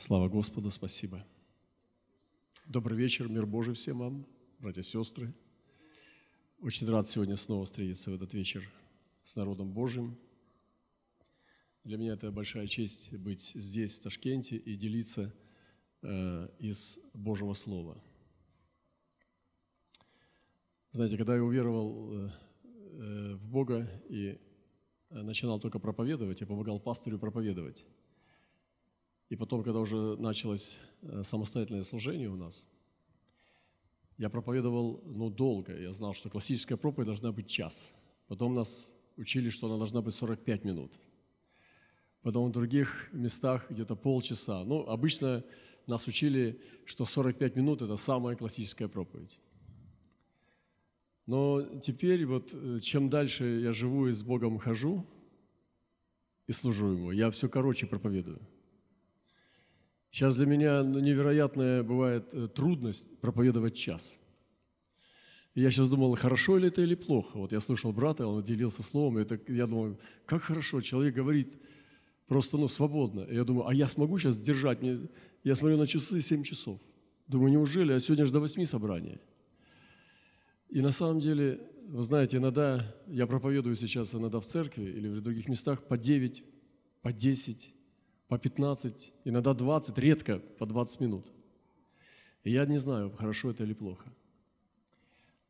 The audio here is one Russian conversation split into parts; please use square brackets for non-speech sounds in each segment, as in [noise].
Слава Господу, спасибо. Добрый вечер, мир Божий всем вам, братья и сестры. Очень рад сегодня снова встретиться в этот вечер с народом Божьим. Для меня это большая честь быть здесь, в Ташкенте, и делиться э, из Божьего Слова. Знаете, когда я уверовал э, э в Бога и начинал только проповедовать, я помогал пастырю проповедовать – и потом, когда уже началось э, самостоятельное служение у нас, я проповедовал, ну, долго. Я знал, что классическая проповедь должна быть час. Потом нас учили, что она должна быть 45 минут. Потом в других местах где-то полчаса. Ну, обычно нас учили, что 45 минут – это самая классическая проповедь. Но теперь вот э, чем дальше я живу и с Богом хожу и служу Ему, я все короче проповедую – Сейчас для меня ну, невероятная бывает э, трудность проповедовать час. Я сейчас думал, хорошо ли это или плохо. Вот я слушал брата, он делился словом, и это, я думаю, как хорошо, человек говорит просто ну, свободно. И я думаю, а я смогу сейчас держать? Мне... Я смотрю на часы 7 часов. Думаю, неужели? А сегодня же до 8 собрания. И на самом деле, вы знаете, иногда я проповедую сейчас иногда в церкви или в других местах по 9, по 10, по 15, иногда 20, редко по 20 минут. И я не знаю, хорошо это или плохо.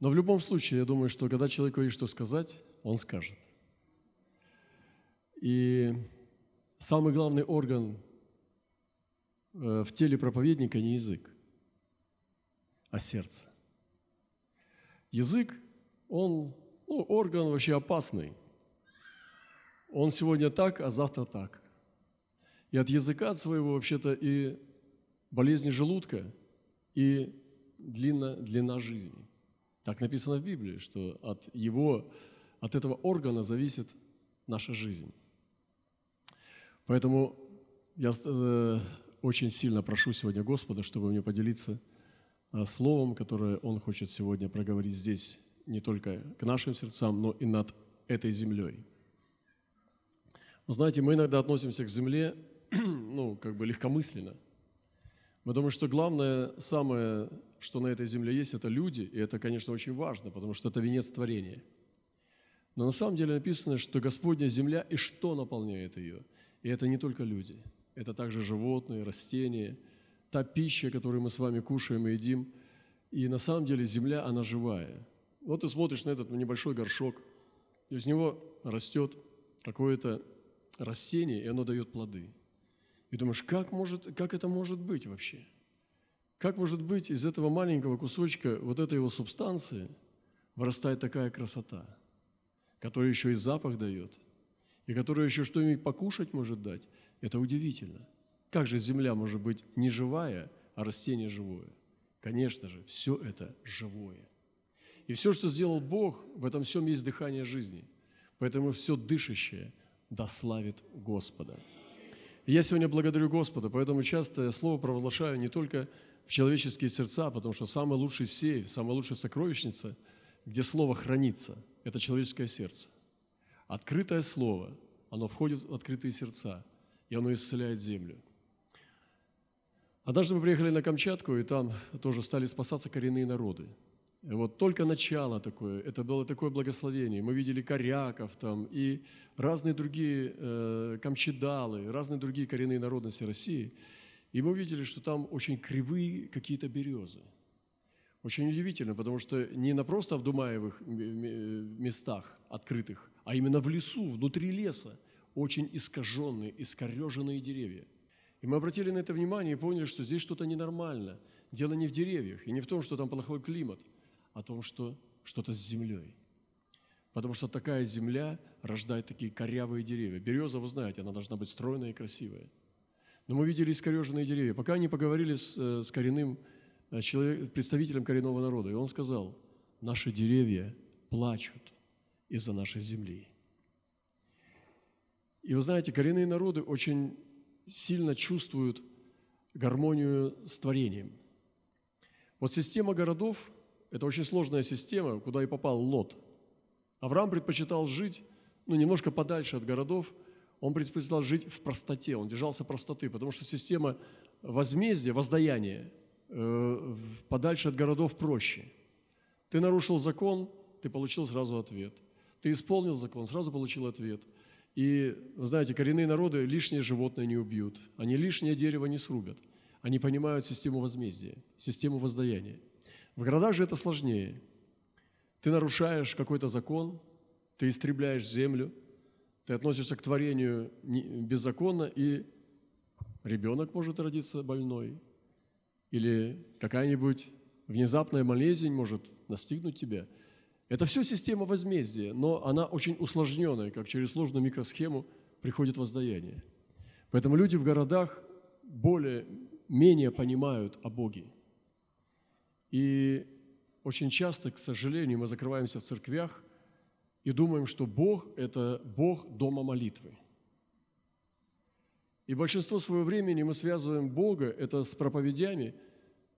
Но в любом случае, я думаю, что когда человеку есть что сказать, он скажет. И самый главный орган э, в теле проповедника не язык, а сердце. Язык, он ну, орган вообще опасный. Он сегодня так, а завтра так – и от языка от своего вообще-то и болезни желудка, и длина, длина жизни. Так написано в Библии, что от его, от этого органа зависит наша жизнь. Поэтому я э, очень сильно прошу сегодня Господа, чтобы мне поделиться э, словом, которое Он хочет сегодня проговорить здесь, не только к нашим сердцам, но и над этой землей. Вы знаете, мы иногда относимся к земле [clears throat] ну, как бы легкомысленно. Мы думаем, что главное, самое, что на этой земле есть, это люди, и это, конечно, очень важно, потому что это венец творения. Но на самом деле написано, что Господня земля и что наполняет ее. И это не только люди, это также животные, растения, та пища, которую мы с вами кушаем и едим. И на самом деле земля, она живая. Вот ты смотришь на этот небольшой горшок, из него растет какое-то растение, и оно дает плоды. И думаешь, как, может, как это может быть вообще? Как может быть из этого маленького кусочка вот этой его субстанции вырастает такая красота, которая еще и запах дает, и которая еще что-нибудь покушать может дать? Это удивительно. Как же земля может быть не живая, а растение живое? Конечно же, все это живое. И все, что сделал Бог, в этом всем есть дыхание жизни. Поэтому все дышащее дославит Господа. Я сегодня благодарю Господа, поэтому часто я слово провозглашаю не только в человеческие сердца, потому что самый лучший сейф, самая лучшая сокровищница, где слово хранится, это человеческое сердце. Открытое слово, оно входит в открытые сердца, и оно исцеляет землю. Однажды мы приехали на Камчатку, и там тоже стали спасаться коренные народы – вот только начало такое, это было такое благословение. Мы видели коряков там и разные другие э, камчедалы, разные другие коренные народности России. И мы увидели, что там очень кривые какие-то березы. Очень удивительно, потому что не на просто в Думаевых местах открытых, а именно в лесу, внутри леса, очень искаженные, искореженные деревья. И мы обратили на это внимание и поняли, что здесь что-то ненормально. Дело не в деревьях и не в том, что там плохой климат – о том, что что-то с землей. Потому что такая земля рождает такие корявые деревья. Береза, вы знаете, она должна быть стройная и красивая. Но мы видели искореженные деревья. Пока они поговорили с, э, с коренным э, человек, представителем коренного народа, и он сказал, наши деревья плачут из-за нашей земли. И вы знаете, коренные народы очень сильно чувствуют гармонию с творением. Вот система городов это очень сложная система, куда и попал Лот. Авраам предпочитал жить ну, немножко подальше от городов. он предпочитал жить в простоте, он держался простоты, потому что система возмездия, воздаяния э, подальше от городов проще. Ты нарушил закон, ты получил сразу ответ. Ты исполнил закон, сразу получил ответ. И, знаете, коренные народы лишнее животное не убьют, они лишнее дерево не срубят. Они понимают систему возмездия, систему воздаяния. В городах же это сложнее. Ты нарушаешь какой-то закон, ты истребляешь землю, ты относишься к творению беззаконно, и ребенок может родиться больной, или какая-нибудь внезапная болезнь может настигнуть тебя. Это все система возмездия, но она очень усложненная, как через сложную микросхему приходит воздаяние. Поэтому люди в городах более, менее понимают о Боге. И очень часто, к сожалению, мы закрываемся в церквях и думаем, что Бог – это Бог дома молитвы. И большинство своего времени мы связываем Бога это с проповедями,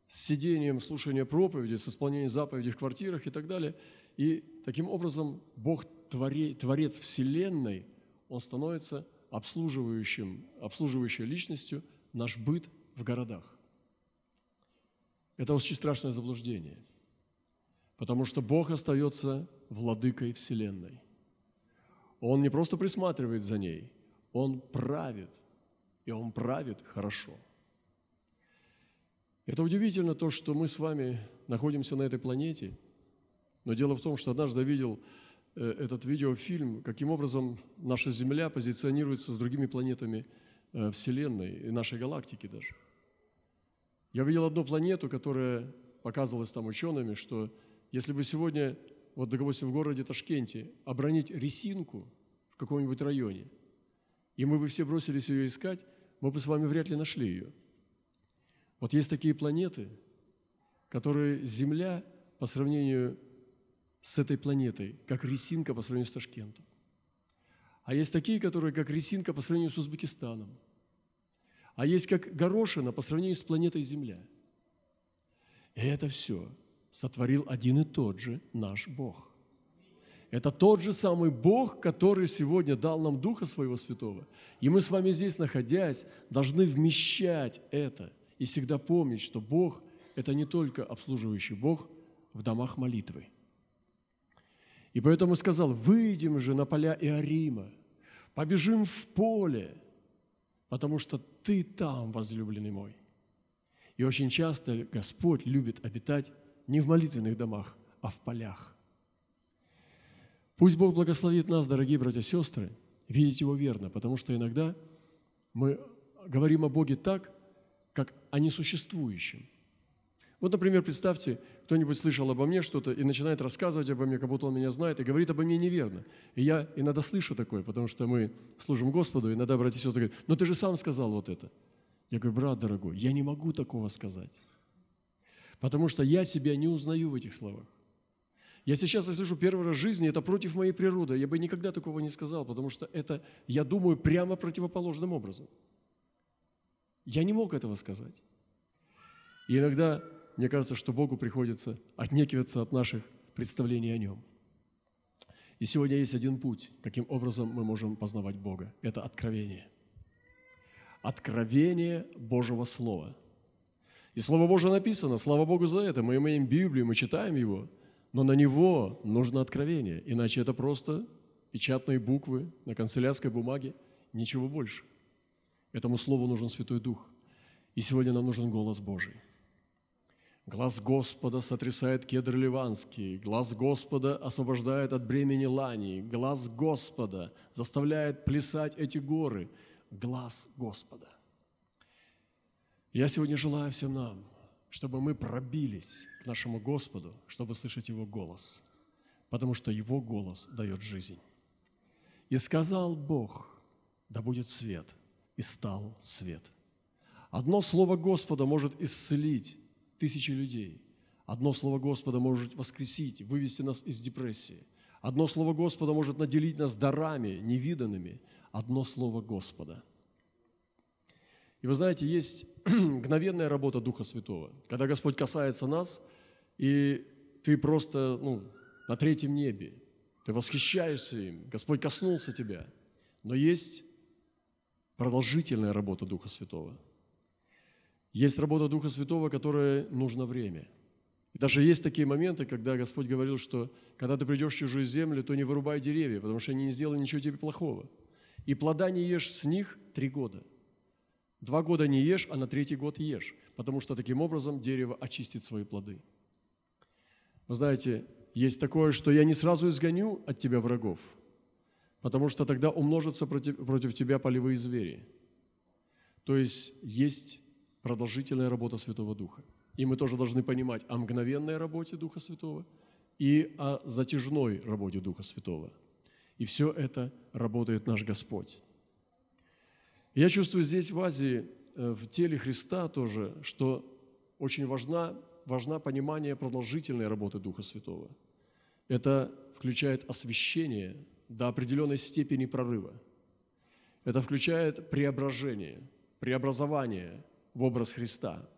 с сидением, слушанием проповеди, с исполнением заповедей в квартирах и так далее. И таким образом Бог, Творец Вселенной, Он становится обслуживающим, обслуживающей личностью наш быт в городах. Это очень страшное заблуждение, потому что Бог остается владыкой Вселенной. Он не просто присматривает за ней, Он правит, и Он правит хорошо. Это удивительно то, что мы с вами находимся на этой планете, но дело в том, что однажды видел э, этот видеофильм, каким образом наша Земля позиционируется с другими планетами э, Вселенной и нашей галактики даже. Я видел одну планету, которая показывалась там учеными, что если бы сегодня вот, допустим, в городе Ташкенте, обронить ресинку в каком-нибудь районе, и мы бы все бросились ее искать, мы бы с вами вряд ли нашли ее. Вот есть такие планеты, которые Земля по сравнению с этой планетой, как ресинка по сравнению с Ташкентом. А есть такие, которые как ресинка по сравнению с Узбекистаном. А есть как горошина по сравнению с планетой Земля. И это все сотворил один и тот же наш Бог. Это тот же самый Бог, который сегодня дал нам Духа Своего Святого. И мы с вами здесь, находясь, должны вмещать это и всегда помнить, что Бог – это не только обслуживающий Бог в домах молитвы. И поэтому сказал, выйдем же на поля Иорима, побежим в поле, потому что ты там, возлюбленный мой. И очень часто Господь любит обитать не в молитвенных домах, а в полях. Пусть Бог благословит нас, дорогие братья и сестры, видеть Его верно, потому что иногда мы говорим о Боге так, как о несуществующем. Вот, например, представьте, кто-нибудь слышал обо мне что-то и начинает рассказывать обо мне, как будто он меня знает, и говорит обо мне неверно. И я иногда слышу такое, потому что мы служим Господу, и иногда братья и сестры говорят, но ты же сам сказал вот это. Я говорю, брат дорогой, я не могу такого сказать потому что я себя не узнаю в этих словах. Я сейчас я слышу первый раз в жизни, это против моей природы. Я бы никогда такого не сказал, потому что это, я думаю, прямо противоположным образом. Я не мог этого сказать. И иногда мне кажется, что Богу приходится отнекиваться от наших представлений о Нем. И сегодня есть один путь, каким образом мы можем познавать Бога. Это откровение. Откровение Божьего Слова – и Слово Божие написано, слава Богу за это. Мы имеем Библию, мы читаем его, но на него нужно откровение, иначе это просто печатные буквы на канцелярской бумаге, ничего больше. Этому Слову нужен Святой Дух. И сегодня нам нужен голос Божий. Глаз Господа сотрясает кедр ливанский, глаз Господа освобождает от бремени лани, глаз Господа заставляет плясать эти горы, глаз Господа. Я сегодня желаю всем нам, чтобы мы пробились к нашему Господу, чтобы слышать Его голос, потому что Его голос дает жизнь. И сказал Бог, да будет свет, и стал свет. Одно слово Господа может исцелить тысячи людей. Одно слово Господа может воскресить, вывести нас из депрессии. Одно слово Господа может наделить нас дарами невиданными. Одно слово Господа – и вы знаете, есть [clears throat] мгновенная работа Духа Святого, когда Господь касается нас, и ты просто ну, на третьем небе, ты восхищаешься им, Господь коснулся тебя. Но есть продолжительная работа Духа Святого. Есть работа Духа Святого, которая нужно время. И даже есть такие моменты, когда Господь говорил, что когда ты придешь в чужую землю, то не вырубай деревья, потому что они не сделали ничего тебе плохого. И плода не ешь с них три года. Два года не ешь, а на третий год ешь, потому что таким образом дерево очистит свои плоды. Вы знаете, есть такое, что я не сразу изгоню от тебя врагов, потому что тогда умножатся против, против тебя полевые звери. То есть есть продолжительная работа Святого Духа. И мы тоже должны понимать о мгновенной работе Духа Святого и о затяжной работе Духа Святого. И все это работает наш Господь. Я чувствую здесь в Азии, э, в теле Христа тоже, что очень важна, важна понимание продолжительной работы Духа Святого. Это включает освящение до определенной степени прорыва. Это включает преображение, преобразование в образ Христа.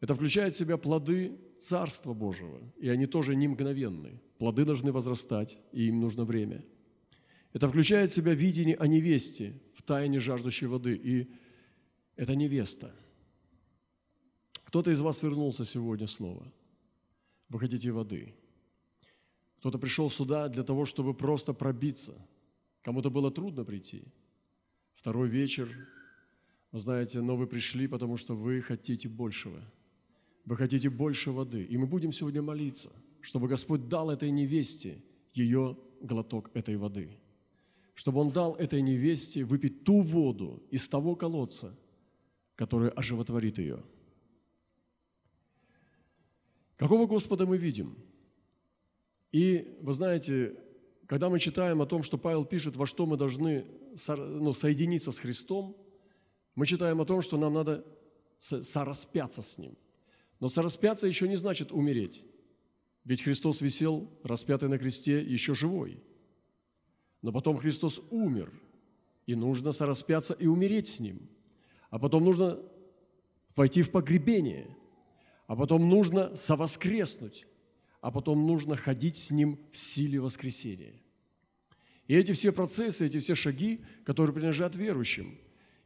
Это включает в себя плоды Царства Божьего, и они тоже не мгновенны. Плоды должны возрастать, и им нужно время. Это включает в себя видение о невесте в тайне жаждущей воды, и это невеста. Кто-то из вас вернулся сегодня снова. Вы хотите воды. Кто-то пришел сюда для того, чтобы просто пробиться. Кому-то было трудно прийти. Второй вечер, знаете, но вы пришли, потому что вы хотите большего. Вы хотите больше воды. И мы будем сегодня молиться, чтобы Господь дал этой невесте ее глоток этой воды. Чтобы Он дал этой невесте выпить ту воду из того колодца, который оживотворит ее. Какого Господа мы видим? И вы знаете, когда мы читаем о том, что Павел пишет, во что мы должны ну, соединиться с Христом, мы читаем о том, что нам надо сораспяться с Ним. Но сораспяться еще не значит умереть. Ведь Христос висел, распятый на кресте, еще живой. Но потом Христос умер, и нужно сораспяться и умереть с Ним. А потом нужно войти в погребение, а потом нужно совоскреснуть, а потом нужно ходить с Ним в силе воскресения. И эти все процессы, эти все шаги, которые принадлежат верующим –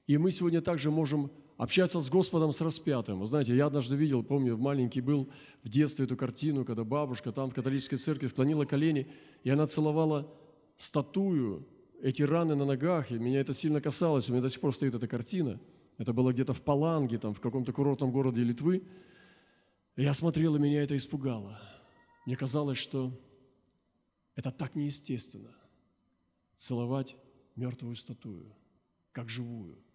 и мы сегодня также можем общаться с Господом, с распятым. Знаете, я однажды видел, помню, маленький был в детстве эту картину, когда бабушка там в католической церкви склонила колени, и она целовала статую, эти раны на ногах, и меня это сильно касалось, у меня до сих пор стоит эта картина. Это было где-то в Паланге, там, в каком-то курортном городе Литвы. Я смотрел, и меня это испугало. Мне казалось, что это так неестественно – целовать мертвую статую, как живую –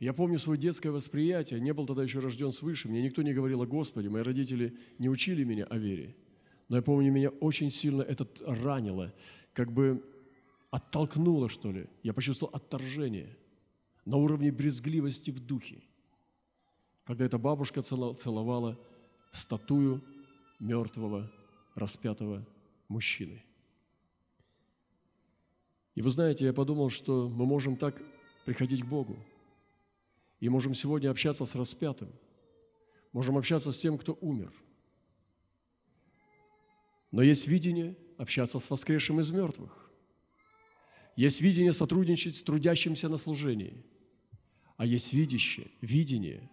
я помню свое детское восприятие, не был тогда еще рожден свыше, мне никто не говорил о Господе, мои родители не учили меня о вере. Но я помню, меня очень сильно это ранило, как бы оттолкнуло, что ли. Я почувствовал отторжение на уровне брезгливости в духе, когда эта бабушка целовала статую мертвого, распятого мужчины. И вы знаете, я подумал, что мы можем так приходить к Богу – и можем сегодня общаться с распятым, можем общаться с тем, кто умер. Но есть видение общаться с воскресшим из мертвых. Есть видение сотрудничать с трудящимся на служении. А есть видящее, видение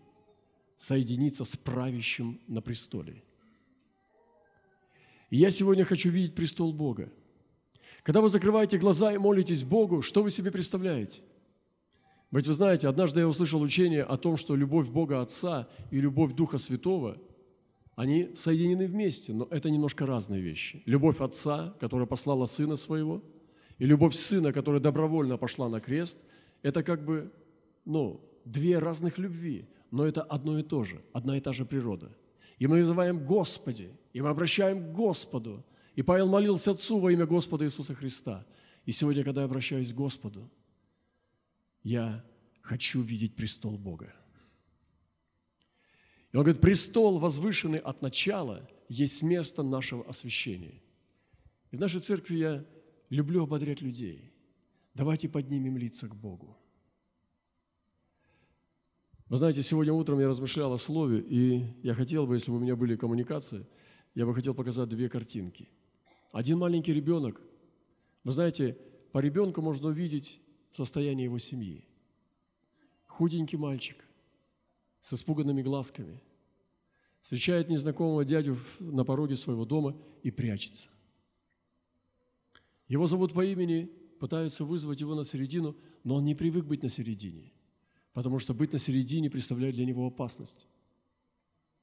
соединиться с правящим на престоле. И я сегодня хочу видеть престол Бога. Когда вы закрываете глаза и молитесь Богу, что вы себе представляете – ведь вы знаете, однажды я услышал учение о том, что любовь Бога Отца и любовь Духа Святого, они соединены вместе, но это немножко разные вещи. Любовь Отца, которая послала Сына Своего, и любовь Сына, которая добровольно пошла на крест, это как бы, ну, две разных любви, но это одно и то же, одна и та же природа. И мы называем Господи, и мы обращаем к Господу. И Павел молился Отцу во имя Господа Иисуса Христа. И сегодня, когда я обращаюсь к Господу, я хочу видеть престол Бога. И он говорит, престол, возвышенный от начала, есть место нашего освящения. И в нашей церкви я люблю ободрять людей. Давайте поднимем лица к Богу. Вы знаете, сегодня утром я размышлял о слове, и я хотел бы, если бы у меня были коммуникации, я бы хотел показать две картинки. Один маленький ребенок. Вы знаете, по ребенку можно увидеть состояние его семьи. худенький мальчик с испуганными глазками встречает незнакомого дядю на пороге своего дома и прячется. Его зовут по имени, пытаются вызвать его на середину, но он не привык быть на середине, потому что быть на середине представляет для него опасность.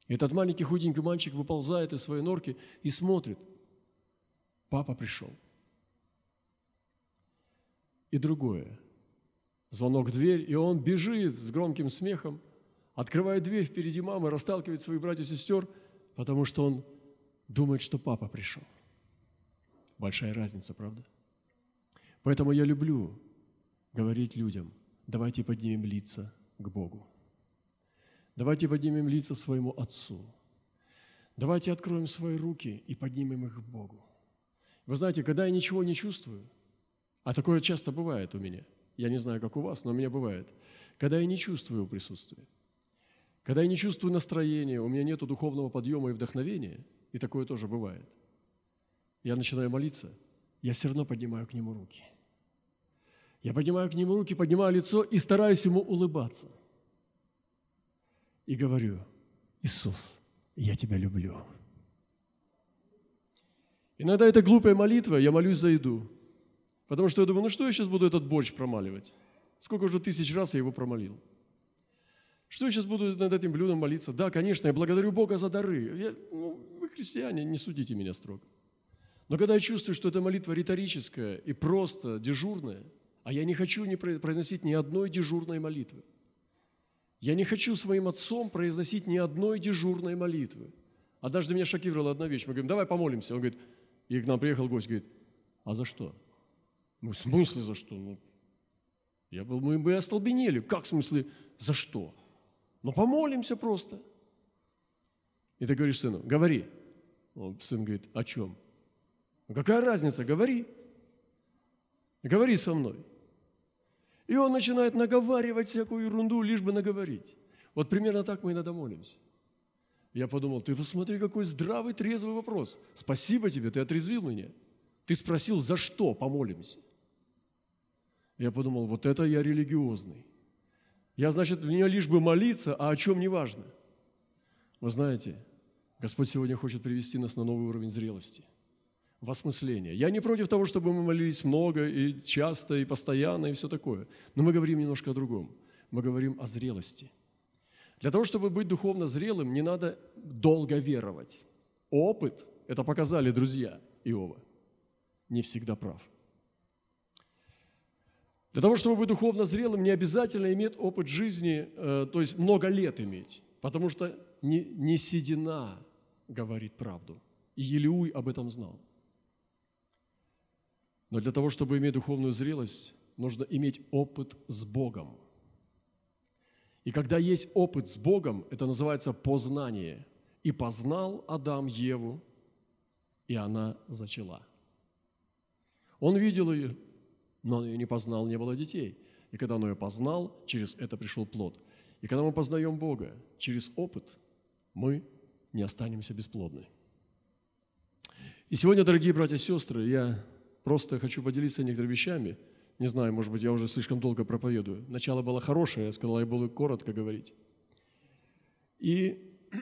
Этот маленький худенький мальчик выползает из своей норки и смотрит. Папа пришел. И другое. Звонок в дверь, и он бежит с громким смехом, открывает дверь впереди мамы, расталкивает своих братьев и сестер, потому что он думает, что папа пришел. Большая разница, правда? Поэтому я люблю говорить людям, давайте поднимем лица к Богу. Давайте поднимем лица своему Отцу. Давайте откроем свои руки и поднимем их к Богу. Вы знаете, когда я ничего не чувствую, а такое часто бывает у меня, я не знаю, как у вас, но у меня бывает, когда я не чувствую присутствия, когда я не чувствую настроения, у меня нет духовного подъема и вдохновения, и такое тоже бывает, я начинаю молиться, я все равно поднимаю к Нему руки. Я поднимаю к Нему руки, поднимаю лицо и стараюсь Ему улыбаться – и говорю, Иисус, я Тебя люблю. Иногда это глупая молитва, я молюсь за еду. Потому что я думаю, ну что я сейчас буду этот борщ промаливать? Сколько уже тысяч раз я его промолил? Что я сейчас буду над этим блюдом молиться? Да, конечно, я благодарю Бога за дары. Я, ну, вы христиане, не судите меня строго. Но когда я чувствую, что эта молитва риторическая и просто дежурная, а я не хочу не произносить ни одной дежурной молитвы, я не хочу своим отцом произносить ни одной дежурной молитвы. Однажды меня шокировала одна вещь. Мы говорим, давай помолимся. Он говорит, и к нам приехал гость, говорит, а за что? Мы в смысле за что? Ну, я был, мы бы остолбенели. Как в смысле за что? Ну, помолимся просто. И ты говоришь сыну, говори. Он, сын говорит, о чем? Ну, какая разница, говори. Говори со мной. И он начинает наговаривать всякую ерунду, лишь бы наговорить. Вот примерно так мы иногда молимся. Я подумал, ты посмотри, какой здравый, трезвый вопрос. Спасибо тебе, ты отрезвил меня. Ты спросил, за что помолимся. Я подумал, вот это я религиозный. Я, значит, мне лишь бы молиться, а о чем не важно. Вы знаете, Господь сегодня хочет привести нас на новый уровень зрелости в осмысление. Я не против того, чтобы мы молились много и часто, и постоянно, и все такое. Но мы говорим немножко о другом. Мы говорим о зрелости. Для того, чтобы быть духовно зрелым, не надо долго веровать. Опыт, это показали друзья Иова, не всегда прав. Для того, чтобы быть духовно зрелым, не обязательно иметь опыт жизни, э, то есть много лет иметь, потому что не, не седина говорит правду. И Елеуй об этом знал. Но для того, чтобы иметь духовную зрелость, нужно иметь опыт с Богом. И когда есть опыт с Богом, это называется познание. И познал Адам Еву, и она зачала. Он видел ее, но он ее не познал, не было детей. И когда он ее познал, через это пришел плод. И когда мы познаем Бога через опыт, мы не останемся бесплодны. И сегодня, дорогие братья и сестры, я Просто хочу поделиться некоторыми вещами. Не знаю, может быть, я уже слишком долго проповедую. Начало было хорошее, я сказал, я буду коротко говорить. И [clears throat]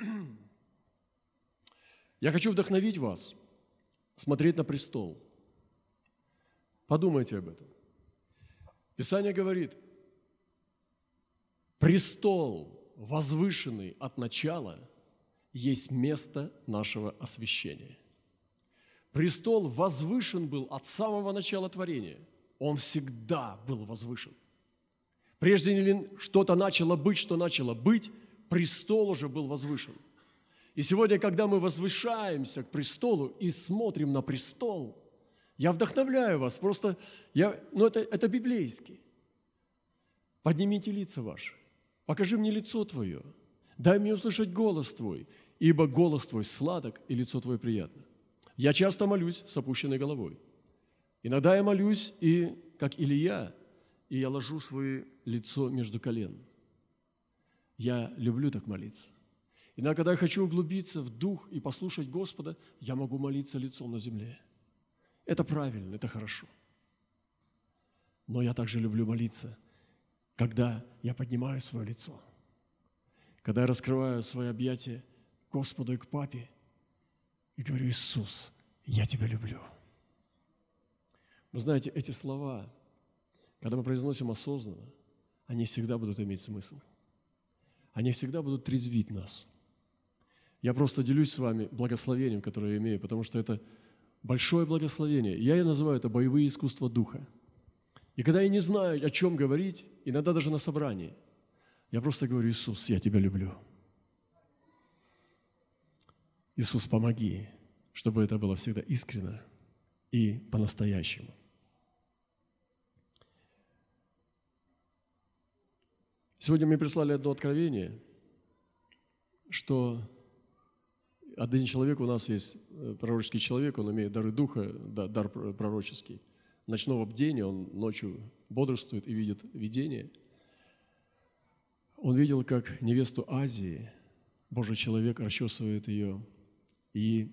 я хочу вдохновить вас смотреть на престол. Подумайте об этом. Писание говорит, престол, возвышенный от начала, есть место нашего освящения. Престол возвышен был от самого начала творения. Он всегда был возвышен. Прежде ли что-то начало быть, что начало быть, престол уже был возвышен. И сегодня, когда мы возвышаемся к престолу и смотрим на престол, я вдохновляю вас, просто, я, ну это, это библейски. Поднимите лица ваши, покажи мне лицо твое, дай мне услышать голос твой, ибо голос твой сладок и лицо твое приятно. Я часто молюсь с опущенной головой. Иногда я молюсь, и как Илья, и я ложу свое лицо между колен. Я люблю так молиться. Иногда, когда я хочу углубиться в дух и послушать Господа, я могу молиться лицом на земле. Это правильно, это хорошо. Но я также люблю молиться когда я поднимаю свое лицо, когда я раскрываю свои объятия Господу и к Папе и говорю, Иисус, я Тебя люблю. Вы знаете, эти слова, когда мы произносим осознанно, они всегда будут иметь смысл. Они всегда будут трезвить нас. Я просто делюсь с вами благословением, которое я имею, потому что это большое благословение. Я называю это боевые искусства духа. И когда я не знаю, о чем говорить, иногда даже на собрании, я просто говорю, Иисус, я Тебя люблю. Иисус, помоги, чтобы это было всегда искренно и по-настоящему. Сегодня мне прислали одно откровение, что один человек, у нас есть э, пророческий человек, он имеет дары духа, дар пророческий. Ночного бдения, он ночью бодрствует и видит видение. Он видел, как невесту Азии, Божий человек расчесывает ее и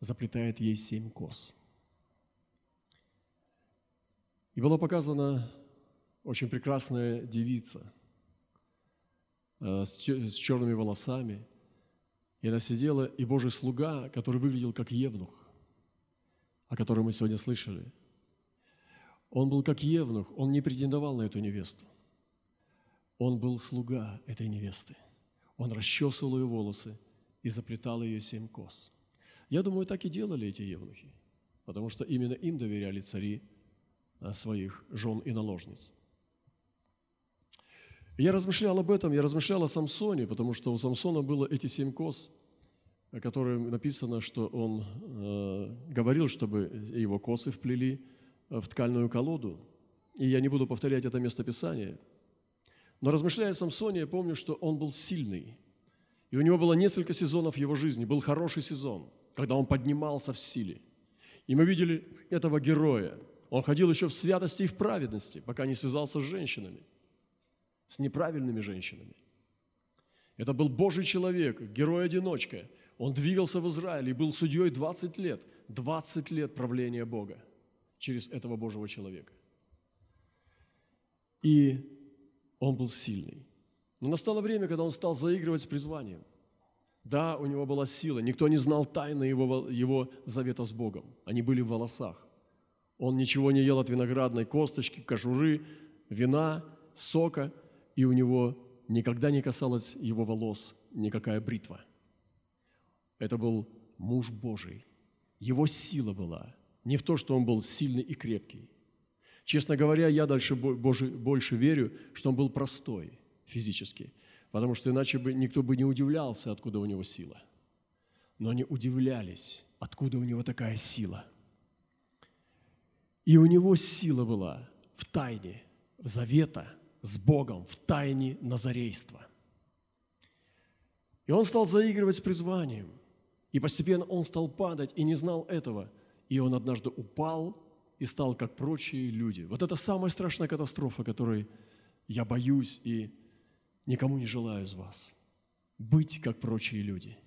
заплетает ей семь кос. И была показана очень прекрасная девица – Э, с черными волосами. И она сидела, и Божий слуга, который выглядел как евнух, о котором мы сегодня слышали, он был как евнух, он не претендовал на эту невесту. Он был слуга этой невесты. Он расчесывал ее волосы и заплетал ее семь кос. Я думаю, так и делали эти евнухи, потому что именно им доверяли цари э, своих жен и наложниц – я размышлял об этом, я размышлял о Самсоне, потому что у Самсона было эти семь коз, о которых написано, что он э, говорил, чтобы его косы вплели в ткальную колоду. И я не буду повторять это местописание. Но размышляя о Самсоне, я помню, что он был сильный. И у него было несколько сезонов его жизни. Был хороший сезон, когда он поднимался в силе. И мы видели этого героя. Он ходил еще в святости и в праведности, пока не связался с женщинами – с неправильными женщинами. Это был Божий человек, герой-одиночка. Он двигался в Израиле и был судьей 20 лет. 20 лет правления Бога через этого Божьего человека. И он был сильный. Но настало время, когда он стал заигрывать с призванием. Да, у него была сила. Никто не знал тайны его, его завета с Богом. Они были в волосах. Он ничего не ел от виноградной косточки, кожуры, вина, сока – и у него никогда не касалась его волос никакая бритва. Это был муж Божий. Его сила была не в то, что он был сильный и крепкий. Честно говоря, я дальше больше верю, что он был простой физически, потому что иначе бы никто бы не удивлялся, откуда у него сила. Но они удивлялись, откуда у него такая сила. И у него сила была в тайне, в завета – с Богом в тайне назарейства. И он стал заигрывать с призванием. И постепенно он стал падать и не знал этого. И он однажды упал и стал как прочие люди. Вот это самая страшная катастрофа, которой я боюсь и никому не желаю из вас. Быть как прочие люди.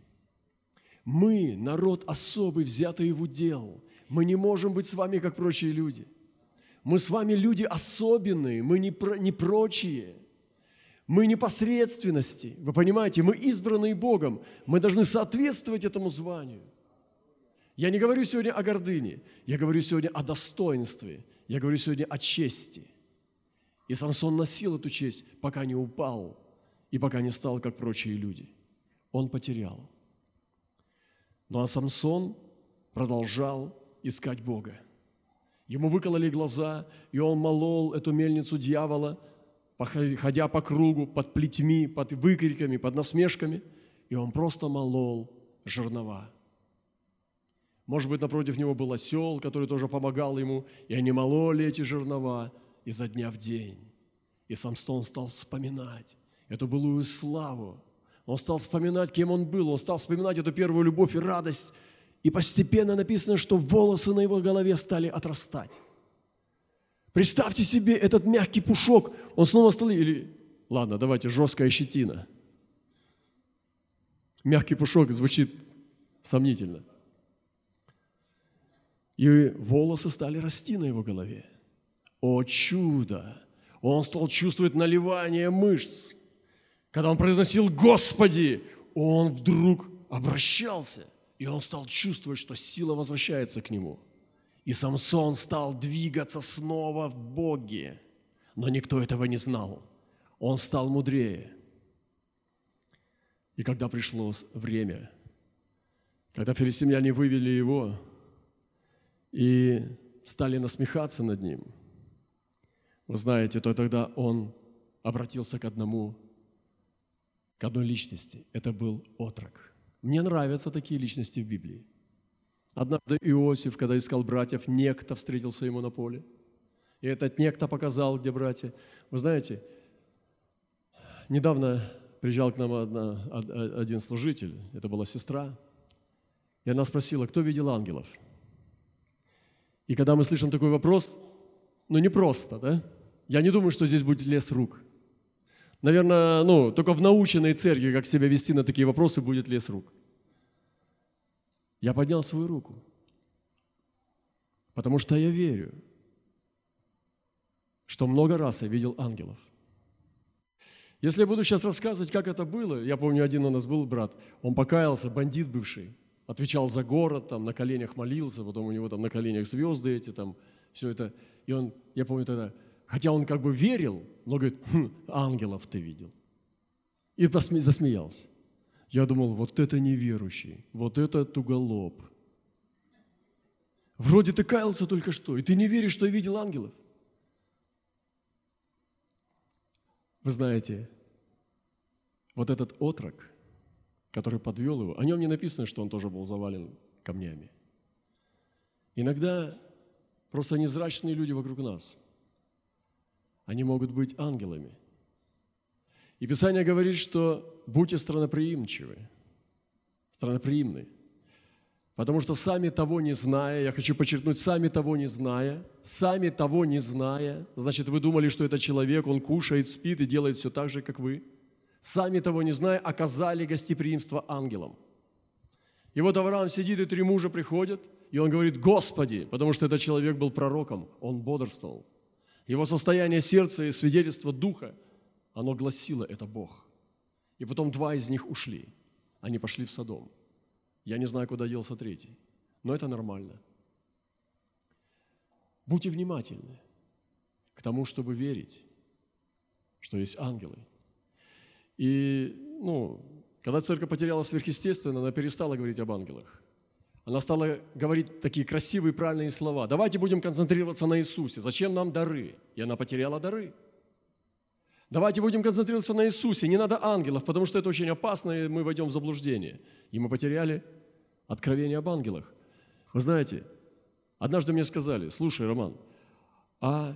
Мы, народ особый, взятый в удел. Мы не можем быть с вами как прочие люди. Мы с вами люди особенные, мы не, про, не прочие. Мы непосредственности. Вы понимаете, мы избранные Богом. Мы должны соответствовать этому званию. Я не говорю сегодня о гордыне, я говорю сегодня о достоинстве, я говорю сегодня о чести. И Самсон носил эту честь, пока не упал и пока не стал, как прочие люди. Он потерял. Ну а Самсон продолжал искать Бога. Ему выкололи глаза, и он молол эту мельницу дьявола, ходя по кругу, под плетьми, под выкриками, под насмешками, и он просто молол жернова. Может быть, напротив него был осел, который тоже помогал ему, и они мололи эти жернова изо дня в день. И Самсон стал вспоминать эту былую славу. Он стал вспоминать, кем он был, он стал вспоминать эту первую любовь и радость, и постепенно написано, что волосы на его голове стали отрастать. Представьте себе этот мягкий пушок, он снова стал, или, ладно, давайте, жесткая щетина. Мягкий пушок звучит сомнительно. И волосы стали расти на его голове. О чудо! Он стал чувствовать наливание мышц. Когда он произносил «Господи», он вдруг обращался, и он стал чувствовать, что сила возвращается к нему. И Самсон стал двигаться снова в Боге, но никто этого не знал. Он стал мудрее. И когда пришло время, когда филистимляне вывели его и стали насмехаться над ним, вы знаете, то тогда он обратился к одному, к одной личности. Это был отрок. Мне нравятся такие личности в Библии. Однажды Иосиф, когда искал братьев, некто встретился ему на поле. И этот некто показал, где братья. Вы знаете, недавно приезжал к нам одна, один служитель, это была сестра, и она спросила, кто видел ангелов? И когда мы слышим такой вопрос, ну не просто, да? Я не думаю, что здесь будет лес рук. Наверное, ну, только в наученной церкви, как себя вести на такие вопросы, будет лес рук. Я поднял свою руку, потому что я верю, что много раз я видел ангелов. Если я буду сейчас рассказывать, как это было, я помню, один у нас был брат, он покаялся, бандит бывший, отвечал за город, там на коленях молился, потом у него там на коленях звезды эти, там все это. И он, я помню тогда, хотя он как бы верил, но говорит, хм, ангелов ты видел. И засмеялся. Я думал, вот это неверующий, вот это туголоб. Вроде ты каялся только что, и ты не веришь, что я видел ангелов. Вы знаете, вот этот отрок, который подвел его, о нем не написано, что он тоже был завален камнями. Иногда просто невзрачные люди вокруг нас, они могут быть ангелами. И Писание говорит, что будьте страноприимчивы, страноприимны. Потому что сами того не зная, я хочу подчеркнуть, сами того не зная, сами того не зная, значит, вы думали, что это человек, он кушает, спит и делает все так же, как вы. Сами того не зная, оказали гостеприимство ангелам. И вот Авраам сидит, и три мужа приходят, и он говорит, Господи, потому что этот человек был пророком, он бодрствовал. Его состояние сердца и свидетельство духа, оно гласило, это Бог. И потом два из них ушли, они пошли в Содом. Я не знаю, куда делся третий, но это нормально. Будьте внимательны к тому, чтобы верить, что есть ангелы. И, ну, когда церковь потеряла сверхъестественное, она перестала говорить об ангелах. Она стала говорить такие красивые, правильные слова. Давайте будем концентрироваться на Иисусе. Зачем нам дары? И она потеряла дары. Давайте будем концентрироваться на Иисусе, не надо ангелов, потому что это очень опасно, и мы войдем в заблуждение. И мы потеряли откровение об ангелах. Вы знаете, однажды мне сказали, слушай, Роман, а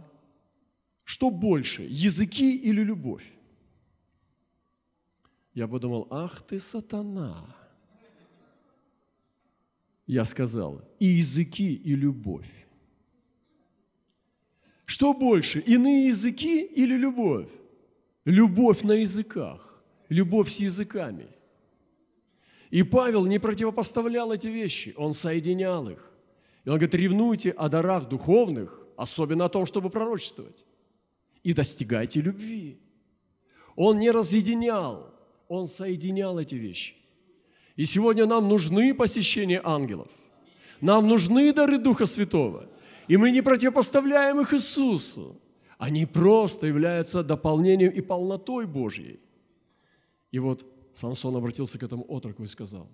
что больше, языки или любовь? Я подумал, ах ты сатана. Я сказал, и языки, и любовь. Что больше, иные языки или любовь? Любовь на языках, любовь с языками – и Павел не противопоставлял эти вещи, он соединял их. И он говорит, ревнуйте о дарах духовных, особенно о том, чтобы пророчествовать, и достигайте любви. Он не разъединял, он соединял эти вещи. И сегодня нам нужны посещения ангелов. Нам нужны дары Духа Святого. И мы не противопоставляем их Иисусу. Они просто являются дополнением и полнотой Божьей. И вот Самсон обратился к этому отроку и сказал,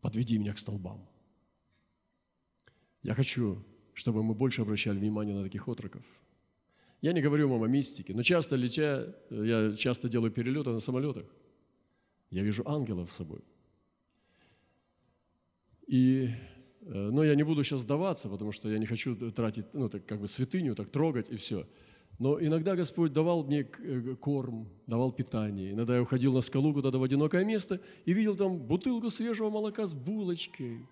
подведи меня к столбам. Я хочу, чтобы мы больше обращали внимание на таких отроков. Я не говорю вам о мистике, но часто летя, я часто делаю перелеты на самолетах. Я вижу ангелов с собой. И, э, но я не буду сейчас сдаваться, потому что я не хочу тратить, ну, так как бы святыню, так трогать и все – но иногда Господь давал мне э, корм, давал питание. Иногда я уходил на скалу куда-то в одинокое место и видел там бутылку свежего молока с булочкой.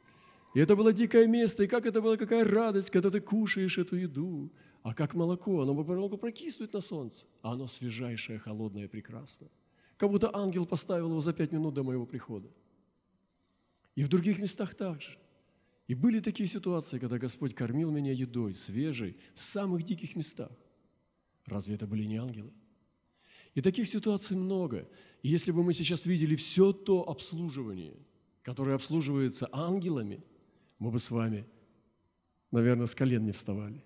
И это было дикое место, и как это была какая радость, когда ты кушаешь эту еду. А как молоко, оно бы прокиснуть на солнце, а оно свежайшее, холодное, прекрасно. Как будто ангел поставил его за пять минут до моего прихода. И в других местах также. И были такие ситуации, когда Господь кормил меня едой, свежей, в самых диких местах. Разве это были не ангелы? И таких ситуаций много. И если бы мы сейчас видели все то обслуживание, которое обслуживается ангелами, мы бы с вами, наверное, с колен не вставали.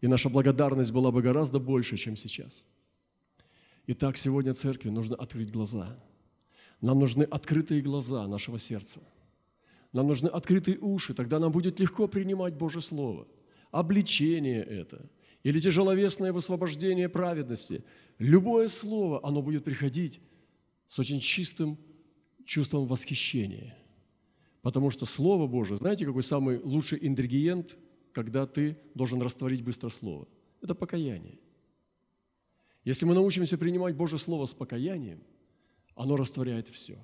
И наша благодарность была бы гораздо больше, чем сейчас. Итак, сегодня церкви нужно открыть глаза. Нам нужны открытые глаза нашего сердца. Нам нужны открытые уши, тогда нам будет легко принимать Божье Слово. Обличение это или тяжеловесное высвобождение праведности. Любое слово, оно будет приходить с очень чистым чувством восхищения. Потому что Слово Божие, знаете, какой самый лучший ингредиент, когда ты должен растворить быстро Слово? Это покаяние. Если мы научимся принимать Божье Слово с покаянием, оно растворяет все.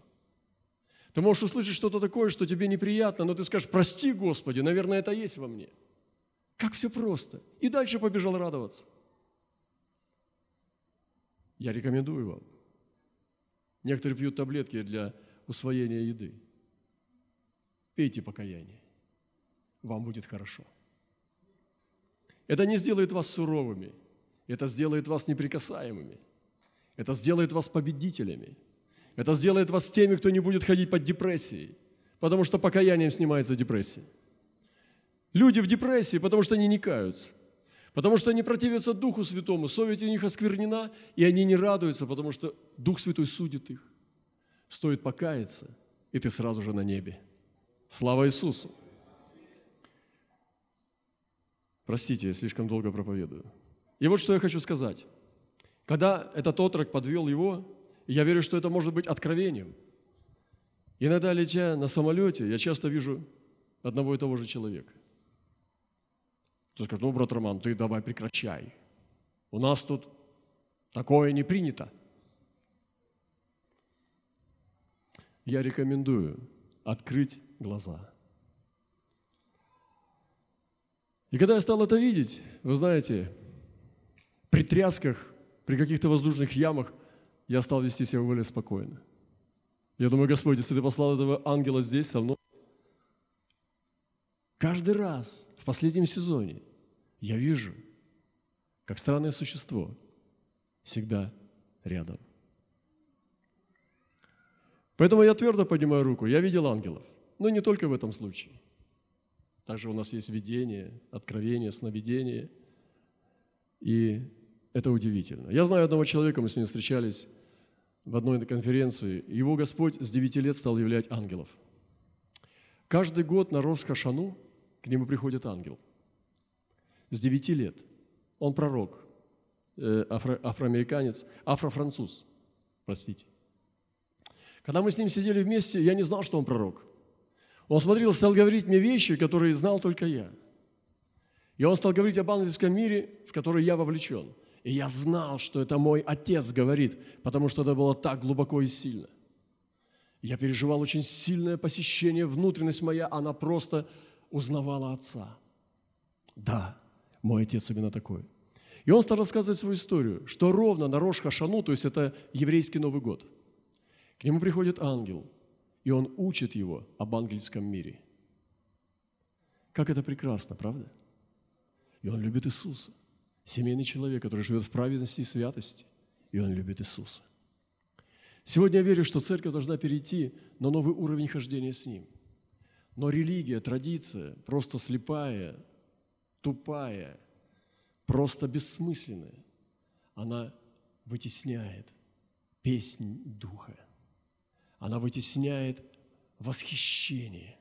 Ты можешь услышать что-то такое, что тебе неприятно, но ты скажешь, прости, Господи, наверное, это есть во мне. Как все просто. И дальше побежал радоваться. Я рекомендую вам. Некоторые пьют таблетки для усвоения еды. Пейте покаяние. Вам будет хорошо. Это не сделает вас суровыми – это сделает вас неприкасаемыми. Это сделает вас победителями. Это сделает вас теми, кто не будет ходить под депрессией, потому что покаянием снимается депрессия. Люди в депрессии, потому что они не каются, потому что они противятся Духу Святому, совесть у них осквернена, и они не радуются, потому что Дух Святой судит их. Стоит покаяться, и ты сразу же на небе. Слава Иисусу! Простите, я слишком долго проповедую. И вот что я хочу сказать. Когда этот отрок подвел его, я верю, что это может быть откровением. Иногда, летя на самолете, я часто вижу одного и того же человека. Кто скажет, ну, брат Роман, ты давай прекращай. У нас тут такое не принято. Я рекомендую открыть глаза. И когда я стал это видеть, вы знаете, при трясках, при каких-то воздушных ямах я стал вести себя более спокойно. Я думаю, Господь, если Ты послал этого ангела здесь со мной, каждый раз в последнем сезоне я вижу, как странное существо всегда рядом. Поэтому я твердо поднимаю руку. Я видел ангелов. Но не только в этом случае. Также у нас есть видение, откровение, сновидение. И это удивительно. Я знаю одного человека, мы с ним встречались в одной конференции. Его Господь с 9 лет стал являть ангелов. Каждый год на Роскошану к нему приходит ангел. С 9 лет. Он пророк, э, афро, афроамериканец, афрофранцуз, простите. Когда мы с ним сидели вместе, я не знал, что он пророк. Он смотрел, стал говорить мне вещи, которые знал только я. И он стал говорить об ангельском мире, в который я вовлечен – и я знал, что это мой отец говорит, потому что это было так глубоко и сильно. Я переживал очень сильное посещение, внутренность моя, она просто узнавала отца. Да, мой отец именно такой. И он стал рассказывать свою историю, что ровно на Рош Хашану, то есть это еврейский Новый год, к нему приходит ангел, и он учит его об ангельском мире. Как это прекрасно, правда? И он любит Иисуса. Семейный человек, который живет в праведности и святости, и он любит Иисуса. Сегодня я верю, что церковь должна перейти на новый уровень хождения с Ним. Но религия, традиция, просто слепая, тупая, просто бессмысленная, она вытесняет песнь Духа. Она вытесняет восхищение.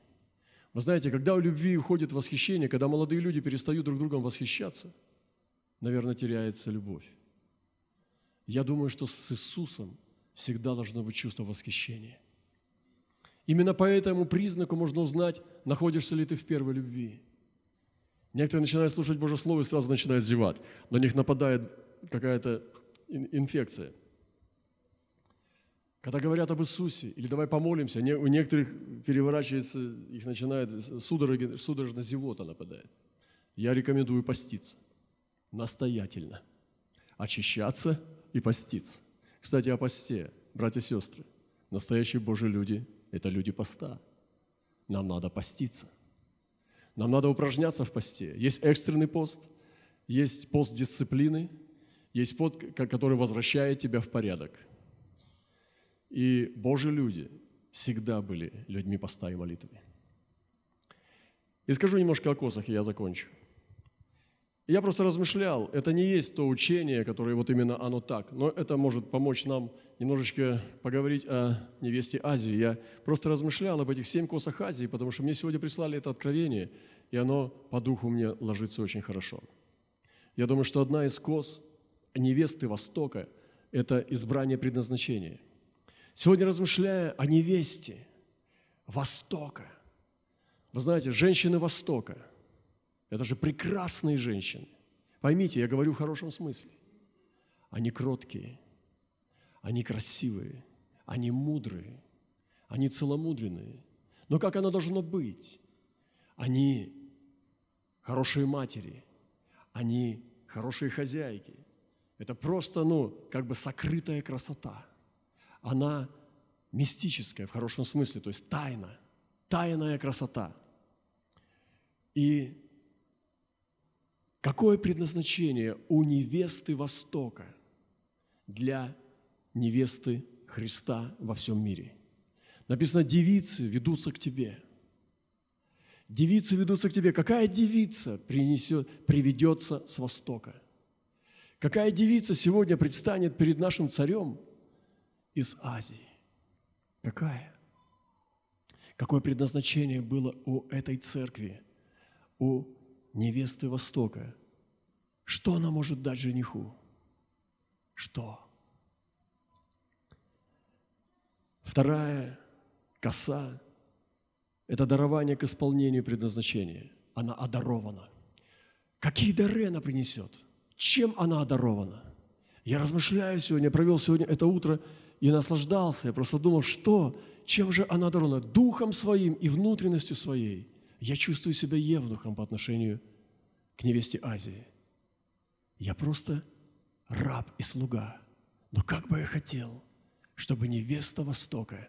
Вы знаете, когда у любви уходит восхищение, когда молодые люди перестают друг другом восхищаться – наверное, теряется любовь. Я думаю, что с Иисусом всегда должно быть чувство восхищения. Именно по этому признаку можно узнать, находишься ли ты в первой любви. Некоторые начинают слушать Божье Слово и сразу начинают зевать. На них нападает какая-то инфекция. Когда говорят об Иисусе, или давай помолимся, у некоторых переворачивается, их начинает судорожно зевота нападает. Я рекомендую поститься – настоятельно очищаться и поститься. Кстати, о посте, братья и сестры. Настоящие Божьи люди – это люди поста. Нам надо поститься. Нам надо упражняться в посте. Есть экстренный пост, есть пост дисциплины, есть пот, который возвращает тебя в порядок. И Божьи люди всегда были людьми поста и молитвы. И скажу немножко о косах, и я закончу. Я просто размышлял, это не есть то учение, которое вот именно оно так, но это может помочь нам немножечко поговорить о невесте Азии. Я просто размышлял об этих семь косах Азии, потому что мне сегодня прислали это откровение, и оно по духу мне ложится очень хорошо. Я думаю, что одна из кос невесты Востока – это избрание предназначения. Сегодня размышляя о невесте Востока, вы знаете, женщины Востока – это же прекрасные женщины. Поймите, я говорю в хорошем смысле. Они кроткие, они красивые, они мудрые, они целомудренные. Но как оно должно быть? Они хорошие матери, они хорошие хозяйки. Это просто, ну, как бы сокрытая красота. Она мистическая в хорошем смысле, то есть тайна, тайная красота. И Какое предназначение у невесты Востока для невесты Христа во всем мире? Написано, девицы ведутся к тебе. Девицы ведутся к тебе. Какая девица принесет, приведется с Востока? Какая девица сегодня предстанет перед нашим царем из Азии? Какая? Какое предназначение было у этой церкви, у невесты Востока, что она может дать жениху? Что? Вторая коса – это дарование к исполнению предназначения. Она одарована. Какие дары она принесет? Чем она одарована? Я размышляю сегодня, провел сегодня это утро и наслаждался. Я просто думал, что, чем же она одарована? Духом своим и внутренностью своей – я чувствую себя евнухом по отношению к невесте Азии. Я просто раб и слуга. Но как бы я хотел, чтобы невеста Востока,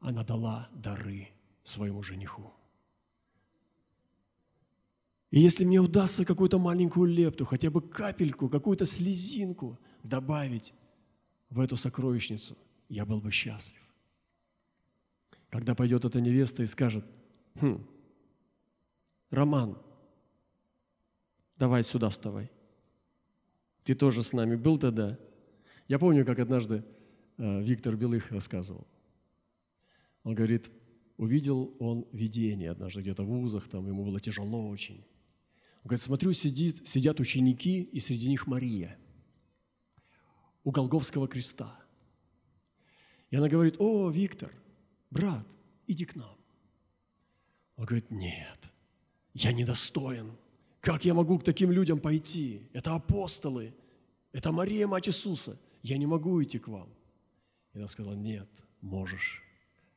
она дала дары своему жениху. И если мне удастся какую-то маленькую лепту, хотя бы капельку, какую-то слезинку добавить в эту сокровищницу, я был бы счастлив. Когда пойдет эта невеста и скажет, хм, Роман, давай сюда вставай. Ты тоже с нами был тогда? Я помню, как однажды э, Виктор Белых рассказывал. Он говорит, увидел он видение однажды где-то в вузах, там ему было тяжело очень. Он говорит, смотрю, сидит, сидят ученики, и среди них Мария у Голговского креста. И она говорит, о, Виктор, брат, иди к нам. Он говорит, нет, я недостоин. Как я могу к таким людям пойти? Это апостолы, это Мария, мать Иисуса. Я не могу идти к вам. И она сказала, нет, можешь.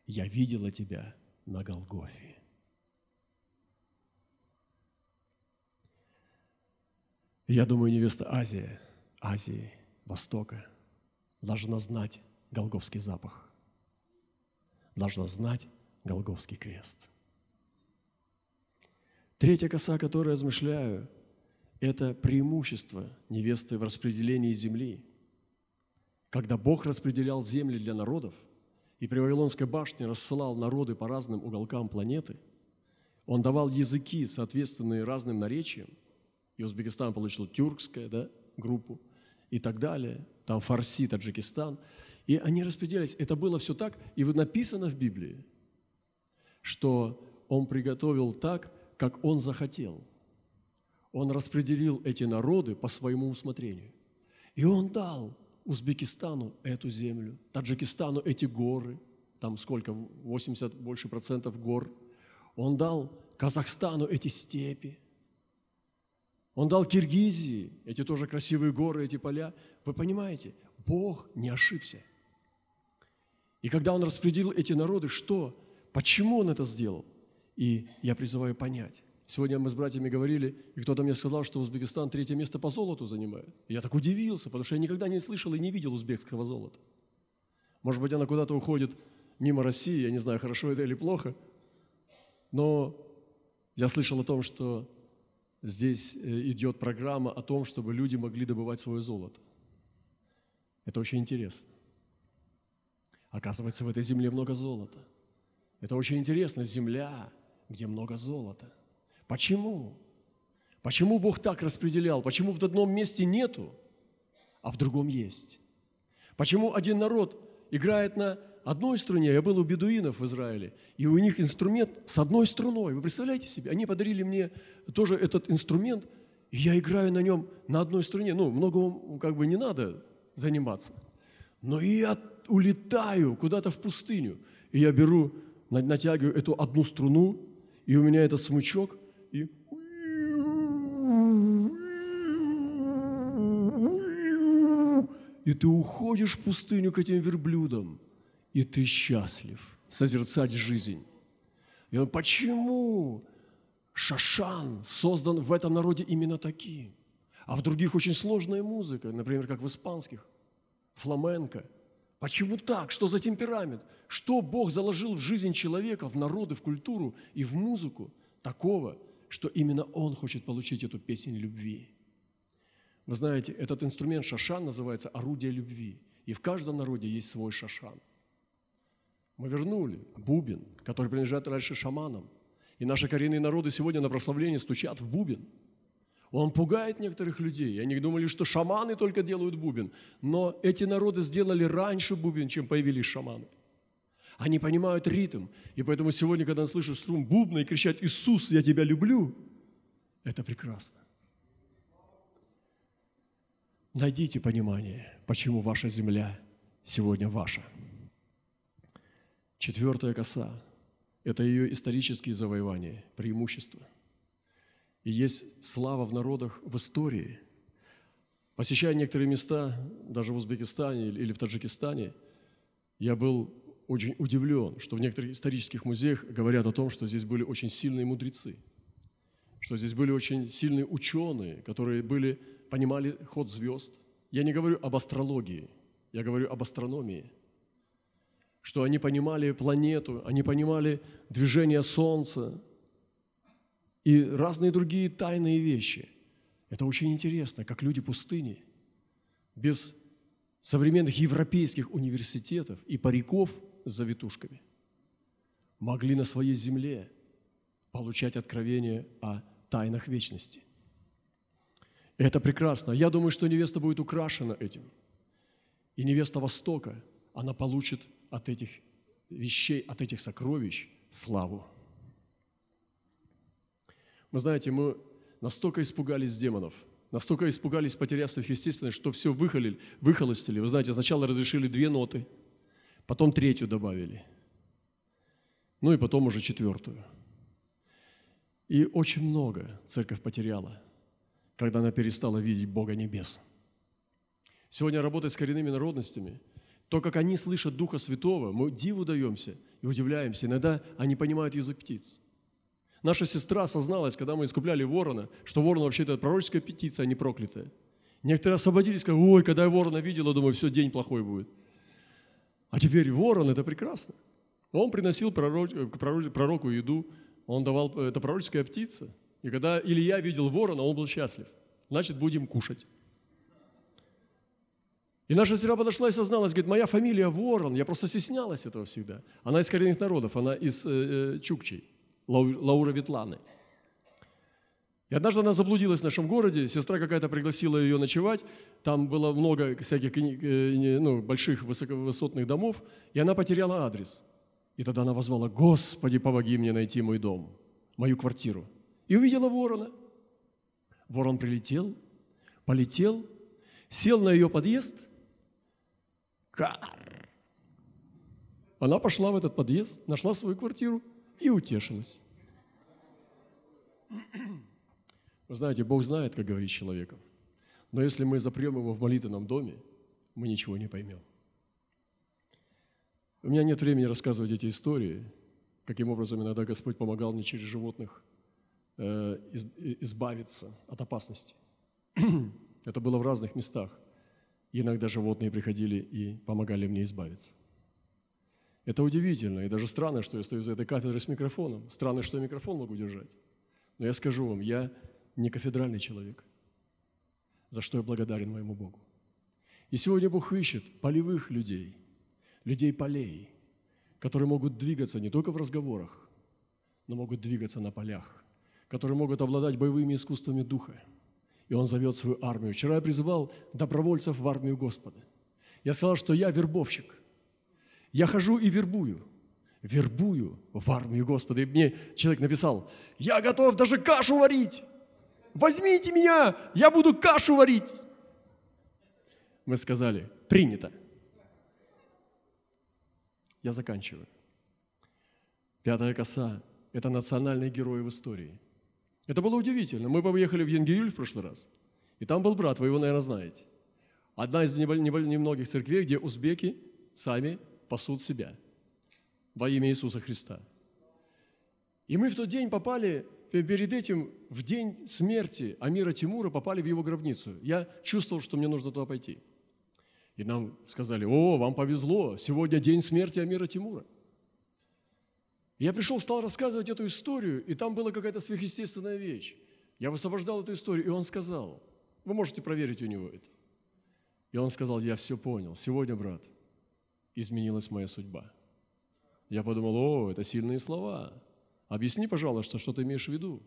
Я видела тебя на Голгофе. я думаю, невеста Азия, Азии, Востока должна знать Голговский запах, должна знать Голговский крест – Третья коса, которую размышляю, это преимущество невесты в распределении земли. Когда Бог распределял земли для народов, и при Вавилонской башне рассылал народы по разным уголкам планеты, он давал языки, соответственные разным наречиям, и Узбекистан получил тюркское, да, группу, и так далее, там Фарси, Таджикистан, и они распределялись. Это было все так, и написано в Библии, что он приготовил так, как Он захотел. Он распределил эти народы по своему усмотрению. И Он дал Узбекистану эту землю, Таджикистану эти горы, там сколько, 80 больше процентов гор. Он дал Казахстану эти степи. Он дал Киргизии эти тоже красивые горы, эти поля. Вы понимаете, Бог не ошибся. И когда Он распределил эти народы, что? Почему Он это сделал? И я призываю понять. Сегодня мы с братьями говорили, и кто-то мне сказал, что Узбекистан третье место по золоту занимает. я так удивился, потому что я никогда не слышал и не видел узбекского золота. Может быть, она куда-то уходит мимо России, я не знаю, хорошо это или плохо, но я слышал о том, что здесь э, идет программа о том, чтобы люди могли добывать свое золото. Это очень интересно. Оказывается, в этой земле много золота. Это очень интересно. Земля, где много золота. Почему? Почему Бог так распределял? Почему в одном месте нету, а в другом есть? Почему один народ играет на одной струне? Я был у бедуинов в Израиле, и у них инструмент с одной струной. Вы представляете себе? Они подарили мне тоже этот инструмент, и я играю на нем на одной струне. Ну, много как бы не надо заниматься. Но я улетаю куда-то в пустыню, и я беру, натягиваю эту одну струну, и у меня этот смычок, и и ты уходишь в пустыню к этим верблюдам, и ты счастлив созерцать жизнь. И он, почему Шашан создан в этом народе именно таким? А в других очень сложная музыка, например, как в испанских, фламенко. Почему так? Что за темперамент? Что Бог заложил в жизнь человека, в народы, в культуру и в музыку такого, что именно Он хочет получить эту песнь любви? Вы знаете, этот инструмент шашан называется орудие любви. И в каждом народе есть свой шашан. Мы вернули бубен, который принадлежит раньше шаманам. И наши коренные народы сегодня на прославлении стучат в бубен. Он пугает некоторых людей. Они думали, что шаманы только делают бубен. Но эти народы сделали раньше бубен, чем появились шаманы. Они понимают ритм. И поэтому сегодня, когда слышишь струн бубна и кричать «Иисус, я тебя люблю», это прекрасно. Найдите понимание, почему ваша земля сегодня ваша. Четвертая коса – это ее исторические завоевания, преимущества. И есть слава в народах в истории. Посещая некоторые места, даже в Узбекистане или в Таджикистане, я был очень удивлен, что в некоторых исторических музеях говорят о том, что здесь были очень сильные мудрецы, что здесь были очень сильные ученые, которые были понимали ход звезд. Я не говорю об астрологии, я говорю об астрономии. Что они понимали планету, они понимали движение Солнца и разные другие тайные вещи. Это очень интересно, как люди пустыни без современных европейских университетов и париков с завитушками могли на своей земле получать откровение о тайнах вечности – это прекрасно. Я думаю, что невеста будет украшена этим. И невеста Востока, она получит от этих вещей, от этих сокровищ славу. Вы знаете, мы настолько испугались демонов, настолько испугались потеряв сверхъестественное, что все выхолили, выхолостили. Вы знаете, сначала разрешили две ноты, потом третью добавили, ну и потом уже четвертую. И очень много церковь потеряла – когда она перестала видеть Бога небес. Сегодня работать с коренными народностями, то, как они слышат Духа Святого, мы диву даемся и удивляемся. Иногда они понимают язык птиц. Наша сестра осозналась, когда мы искупляли ворона, что ворон вообще-то пророческая птица, а не проклятая. Некоторые освободились, сказали, ой, когда я ворона видела, думаю, все, день плохой будет. А теперь ворон – это прекрасно. Он приносил пророк, пророку еду, он давал, это пророческая птица – и когда Илья видел ворона, он был счастлив. Значит, будем кушать. И наша сестра подошла и созналась, говорит, моя фамилия Ворон, я просто стеснялась этого всегда. Она из коренных народов, она из э, э, Чукчей, Лаура Ветланы. И однажды она заблудилась в нашем городе, сестра какая-то пригласила ее ночевать, там было много всяких э, ну, больших высоковысотных домов, и она потеряла адрес. И тогда она возвала, «Господи, помоги мне найти мой дом, мою квартиру» и увидела ворона. Ворон прилетел, полетел, сел на ее подъезд. Кар! Она пошла в этот подъезд, нашла свою квартиру и утешилась. Вы знаете, Бог знает, как говорить с человеком. Но если мы запрем его в молитвенном доме, мы ничего не поймем. У меня нет времени рассказывать эти истории, каким образом иногда Господь помогал мне через животных Э, избавиться от опасности. [clears throat] Это было в разных местах. иногда животные приходили и помогали мне избавиться. Это удивительно и даже странно, что я стою за этой кафедрой с микрофоном. Странно, что я микрофон могу держать. Но я скажу вам, я не кафедральный человек, за что я благодарен моему Богу. И сегодня Бог ищет полевых людей, людей полей, которые могут двигаться не только в разговорах, но могут двигаться на полях, которые могут обладать боевыми искусствами Духа. И Он зовет свою армию. Вчера я призывал добровольцев в армию Господа. Я сказал, что я вербовщик. Я хожу и вербую. Вербую в армию Господа. И мне человек написал, я готов даже кашу варить. Возьмите меня, я буду кашу варить. Мы сказали, принято. Я заканчиваю. Пятая коса – это национальные герои в истории. Это было удивительно. Мы поехали в Янгиюль в прошлый раз, и там был брат, вы его, наверное, знаете. Одна из немногих церквей, где узбеки сами пасут себя во имя Иисуса Христа. И мы в тот день попали, перед этим, в день смерти Амира Тимура, попали в его гробницу. Я чувствовал, что мне нужно туда пойти – и нам сказали, о, вам повезло, сегодня день смерти Амира Тимура. я пришел, стал рассказывать эту историю, и там была какая-то сверхъестественная вещь. Я высвобождал эту историю, и он сказал, вы можете проверить у него это. И он сказал, я все понял, сегодня, брат, изменилась моя судьба. Я подумал, о, это сильные слова. Объясни, пожалуйста, что ты имеешь в виду.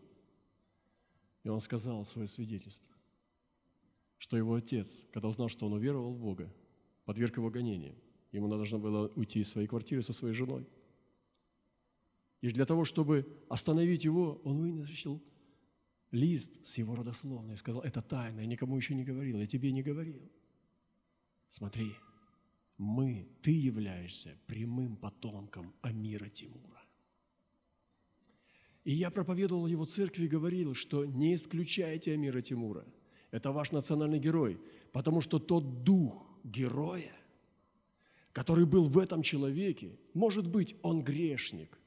И он сказал свое свидетельство что его отец, когда узнал, что он уверовал в Бога, подверг его гонениям. Ему нужно было уйти из своей квартиры со своей женой. И для того, чтобы остановить его, он выносил лист с его родословной и сказал, это тайна, я никому еще не говорил, я тебе не говорил. Смотри, мы, ты являешься прямым потомком Амира Тимура. И я проповедовал его церкви и говорил, что не исключайте Амира Тимура – это ваш национальный герой, потому что тот дух героя, который был в этом человеке, может быть, он грешник,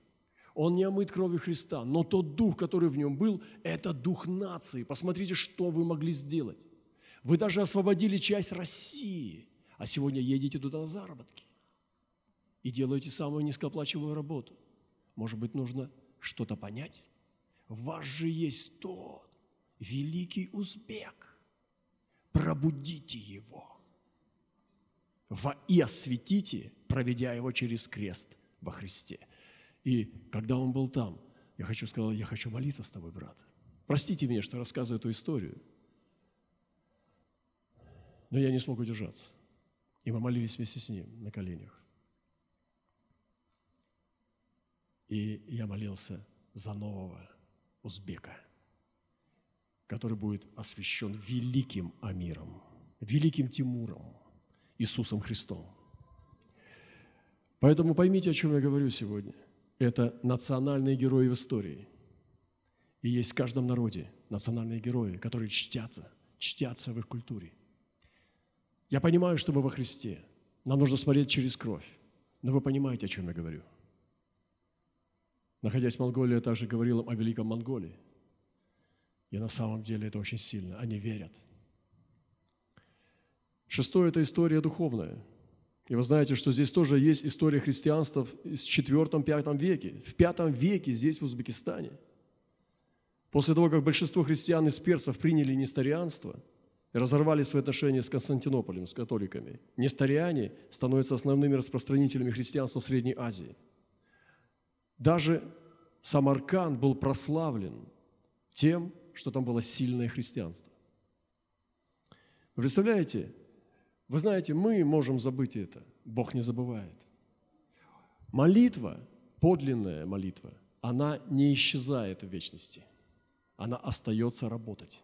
он не омыт кровью Христа, но тот дух, который в нем был, это дух нации. Посмотрите, что вы могли сделать. Вы даже освободили часть России, а сегодня едете туда на заработки и делаете самую низкооплачиваемую работу. Может быть, нужно что-то понять? В вас же есть тот великий узбек, пробудите его и осветите, проведя его через крест во Христе. И когда он был там, я хочу сказать, я хочу молиться с тобой, брат. Простите меня, что рассказываю эту историю, но я не смог удержаться. И мы молились вместе с ним на коленях. И я молился за нового узбека – который будет освящен великим Амиром, великим Тимуром, Иисусом Христом. Поэтому поймите, о чем я говорю сегодня. Это национальные герои в истории. И есть в каждом народе национальные герои, которые чтятся, чтятся в их культуре. Я понимаю, что мы во Христе. Нам нужно смотреть через кровь. Но вы понимаете, о чем я говорю. Находясь в Монголии, я также говорил о великом Монголии – и на самом деле это очень сильно. Они верят. Шестое – это история духовная. И вы знаете, что здесь тоже есть история христианства в IV-V веке. В V веке здесь, в Узбекистане. После того, как большинство христиан из перцев приняли несторианство и разорвали свои отношения с Константинополем, с католиками, несториане становятся основными распространителями христианства в Средней Азии. Даже Самарканд был прославлен тем, что там было сильное христианство. Вы представляете? Вы знаете, мы можем забыть это. Бог не забывает. Молитва, подлинная молитва, она не исчезает в вечности. Она остается работать.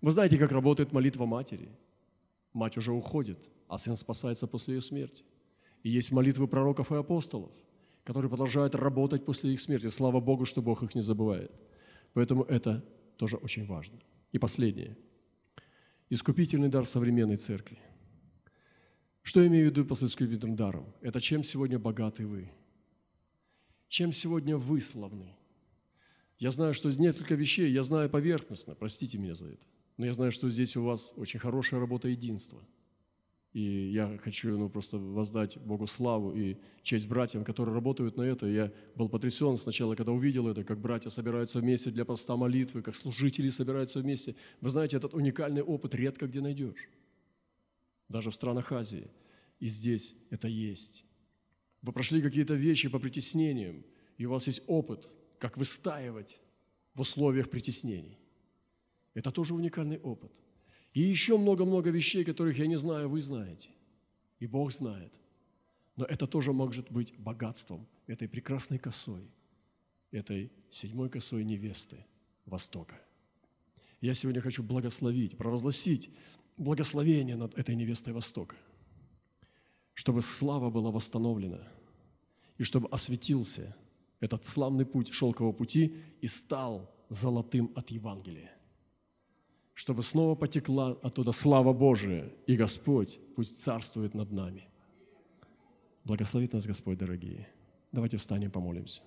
Вы знаете, как работает молитва матери? Мать уже уходит, а сын спасается после ее смерти. И есть молитвы пророков и апостолов, которые продолжают работать после их смерти. Слава Богу, что Бог их не забывает. Поэтому это тоже очень важно. И последнее. Искупительный дар современной церкви. Что я имею в виду под искупительным даром? Это чем сегодня богаты вы? Чем сегодня вы славны? Я знаю, что несколько вещей, я знаю поверхностно, простите меня за это, но я знаю, что здесь у вас очень хорошая работа единства. И я хочу ну, просто воздать Богу славу и честь братьям, которые работают на это. Я был потрясен сначала, когда увидел это, как братья собираются вместе для поста молитвы, как служители собираются вместе. Вы знаете, этот уникальный опыт редко где найдешь. Даже в странах Азии. И здесь это есть. Вы прошли какие-то вещи по притеснениям, и у вас есть опыт, как выстаивать в условиях притеснений. Это тоже уникальный опыт – и еще много-много вещей, которых я не знаю, вы знаете. И Бог знает. Но это тоже может быть богатством этой прекрасной косой, этой седьмой косой невесты Востока. Я сегодня хочу благословить, провозгласить благословение над этой невестой Востока, чтобы слава была восстановлена, и чтобы осветился этот славный путь шелкового пути и стал золотым от Евангелия чтобы снова потекла оттуда слава Божия, и Господь пусть царствует над нами. Благословит нас Господь, дорогие. Давайте встанем, помолимся.